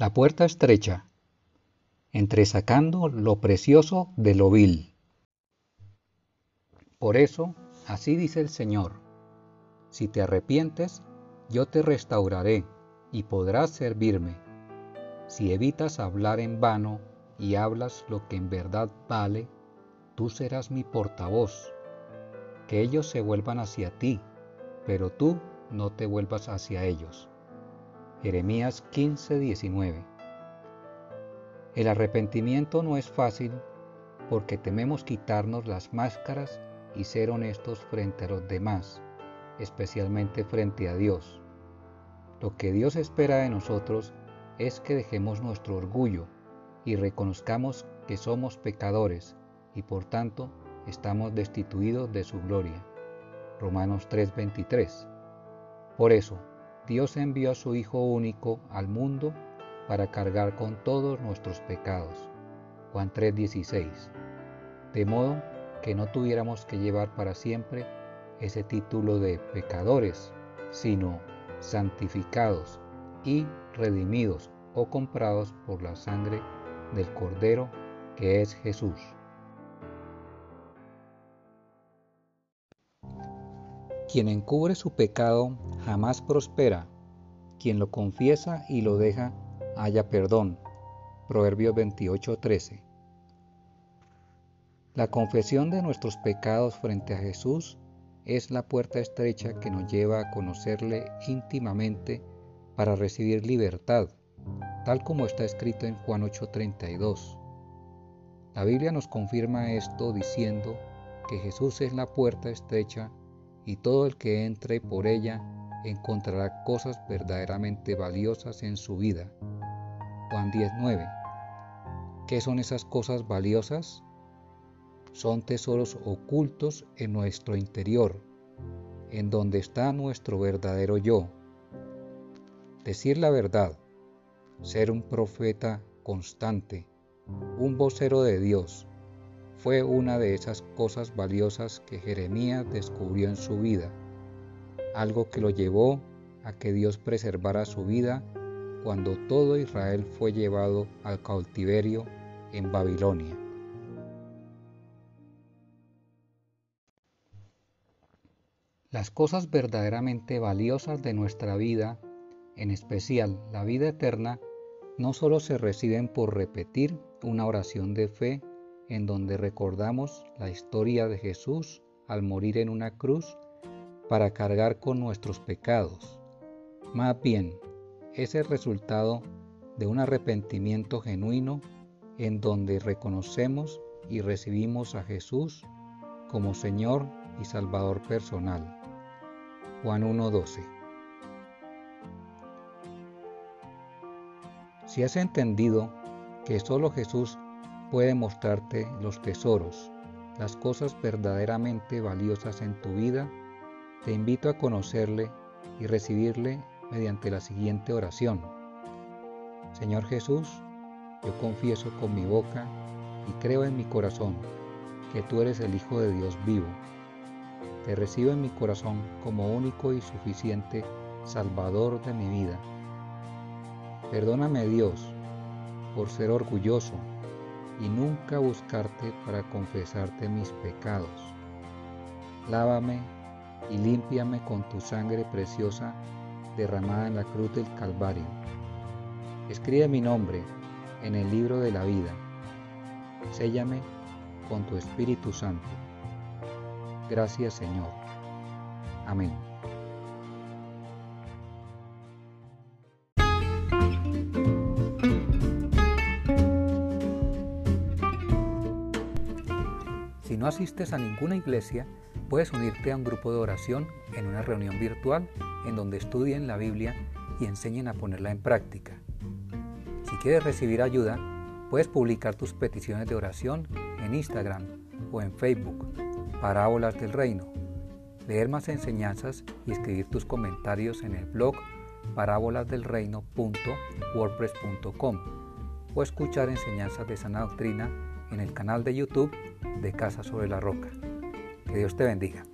La puerta estrecha, entresacando lo precioso de lo vil. Por eso, así dice el Señor, si te arrepientes, yo te restauraré y podrás servirme. Si evitas hablar en vano y hablas lo que en verdad vale, tú serás mi portavoz. Que ellos se vuelvan hacia ti, pero tú no te vuelvas hacia ellos. Jeremías 15:19 El arrepentimiento no es fácil porque tememos quitarnos las máscaras y ser honestos frente a los demás, especialmente frente a Dios. Lo que Dios espera de nosotros es que dejemos nuestro orgullo y reconozcamos que somos pecadores y por tanto estamos destituidos de su gloria. Romanos 3:23. Por eso, Dios envió a su Hijo único al mundo para cargar con todos nuestros pecados. Juan 3:16. De modo que no tuviéramos que llevar para siempre ese título de pecadores, sino santificados y redimidos o comprados por la sangre del Cordero que es Jesús. Quien encubre su pecado jamás prospera. Quien lo confiesa y lo deja haya perdón. Proverbios 28:13. La confesión de nuestros pecados frente a Jesús es la puerta estrecha que nos lleva a conocerle íntimamente para recibir libertad, tal como está escrito en Juan 8:32. La Biblia nos confirma esto diciendo que Jesús es la puerta estrecha y todo el que entre por ella encontrará cosas verdaderamente valiosas en su vida. Juan 19. ¿Qué son esas cosas valiosas? Son tesoros ocultos en nuestro interior, en donde está nuestro verdadero yo. Decir la verdad, ser un profeta constante, un vocero de Dios, fue una de esas cosas valiosas que Jeremías descubrió en su vida, algo que lo llevó a que Dios preservara su vida cuando todo Israel fue llevado al cautiverio en Babilonia. Las cosas verdaderamente valiosas de nuestra vida, en especial la vida eterna, no solo se reciben por repetir una oración de fe en donde recordamos la historia de Jesús al morir en una cruz para cargar con nuestros pecados. Más bien, es el resultado de un arrepentimiento genuino en donde reconocemos y recibimos a Jesús como Señor y Salvador personal. Juan 1.12 Si has entendido que solo Jesús puede mostrarte los tesoros, las cosas verdaderamente valiosas en tu vida, te invito a conocerle y recibirle mediante la siguiente oración. Señor Jesús, yo confieso con mi boca y creo en mi corazón que tú eres el Hijo de Dios vivo. Te recibo en mi corazón como único y suficiente Salvador de mi vida. Perdóname Dios por ser orgulloso y nunca buscarte para confesarte mis pecados. Lávame y límpiame con tu sangre preciosa derramada en la cruz del Calvario. Escribe mi nombre en el libro de la vida. Séllame con tu Espíritu Santo. Gracias Señor. Amén. Si no asistes a ninguna iglesia, puedes unirte a un grupo de oración en una reunión virtual en donde estudien la Biblia y enseñen a ponerla en práctica. Si quieres recibir ayuda, puedes publicar tus peticiones de oración en Instagram o en Facebook, Parábolas del Reino, leer más enseñanzas y escribir tus comentarios en el blog parábolasdelreino.wordpress.com o escuchar enseñanzas de sana doctrina en el canal de YouTube de Casa sobre la Roca. Que Dios te bendiga.